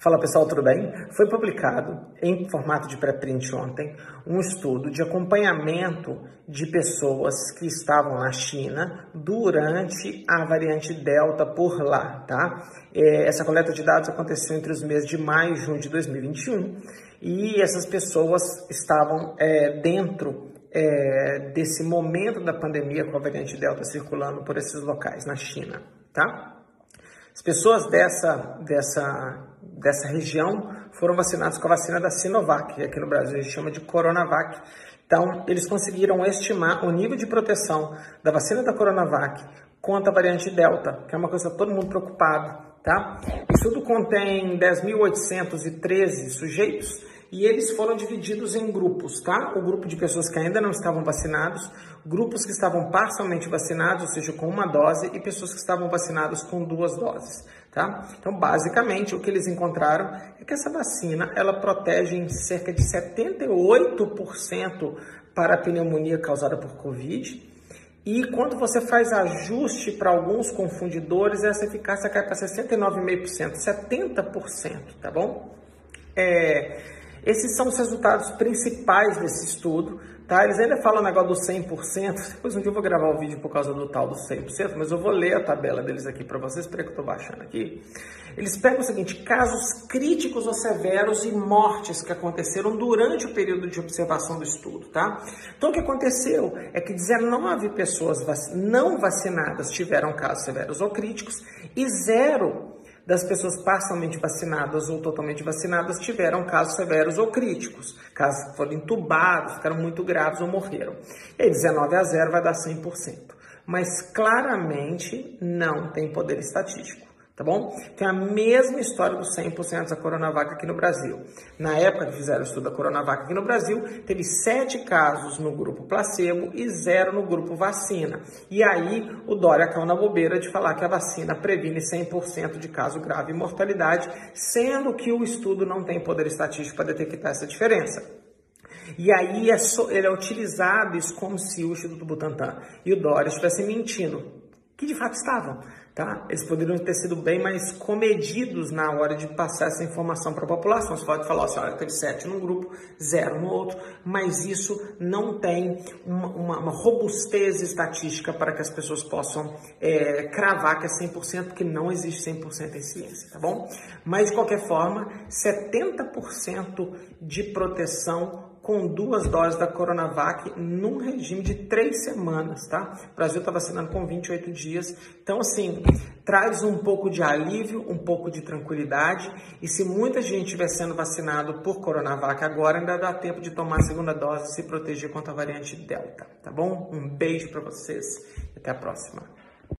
Fala pessoal, tudo bem? Foi publicado em formato de pré-print ontem um estudo de acompanhamento de pessoas que estavam na China durante a variante Delta por lá, tá? É, essa coleta de dados aconteceu entre os meses de maio e junho de 2021 e essas pessoas estavam é, dentro é, desse momento da pandemia com a variante Delta circulando por esses locais na China, tá? As pessoas dessa, dessa, dessa região foram vacinadas com a vacina da Sinovac, que aqui no Brasil a gente chama de Coronavac. Então, eles conseguiram estimar o nível de proteção da vacina da Coronavac contra a variante Delta, que é uma coisa todo mundo preocupado, tá? O estudo contém 10.813 sujeitos e eles foram divididos em grupos, tá? O grupo de pessoas que ainda não estavam vacinados, grupos que estavam parcialmente vacinados, ou seja, com uma dose, e pessoas que estavam vacinadas com duas doses, tá? Então, basicamente, o que eles encontraram é que essa vacina, ela protege em cerca de 78% para a pneumonia causada por Covid, e quando você faz ajuste para alguns confundidores, essa eficácia cai para 69,5%, 70%, tá bom? É, esses são os resultados principais desse estudo, tá? Eles ainda falam o negócio do 100%, depois um dia eu vou gravar um vídeo por causa do tal do 100%, mas eu vou ler a tabela deles aqui para vocês, espera que eu estou baixando aqui. Eles pegam o seguinte, casos críticos ou severos e mortes que aconteceram durante o período de observação do estudo, tá? Então o que aconteceu é que 19 pessoas não vacinadas tiveram casos severos ou críticos e zero das pessoas parcialmente vacinadas ou totalmente vacinadas tiveram casos severos ou críticos, casos que foram entubados, ficaram muito graves ou morreram. E aí 19 a 0 vai dar 100%. Mas claramente não tem poder estatístico tá bom? Tem a mesma história dos 100% da Coronavac aqui no Brasil. Na época que fizeram o estudo da Coronavac aqui no Brasil, teve sete casos no grupo placebo e zero no grupo vacina. E aí o Dória caiu na bobeira de falar que a vacina previne 100% de caso grave e mortalidade, sendo que o estudo não tem poder estatístico para detectar essa diferença. E aí é so, ele é utilizado isso como se o Instituto Butantan e o Dória estivessem mentindo que de fato estavam. Tá? Eles poderiam ter sido bem mais comedidos na hora de passar essa informação para a população. Você pode falar assim, olha, teve sete num grupo, zero no outro, mas isso não tem uma, uma, uma robustez estatística para que as pessoas possam é, cravar que é 100%, porque não existe 100% em ciência, tá bom? Mas, de qualquer forma, 70% de proteção com duas doses da Coronavac num regime de três semanas, tá? O Brasil está vacinando com 28 dias. Então, assim, traz um pouco de alívio, um pouco de tranquilidade. E se muita gente estiver sendo vacinado por Coronavac agora, ainda dá tempo de tomar a segunda dose e se proteger contra a variante Delta, tá bom? Um beijo para vocês e até a próxima.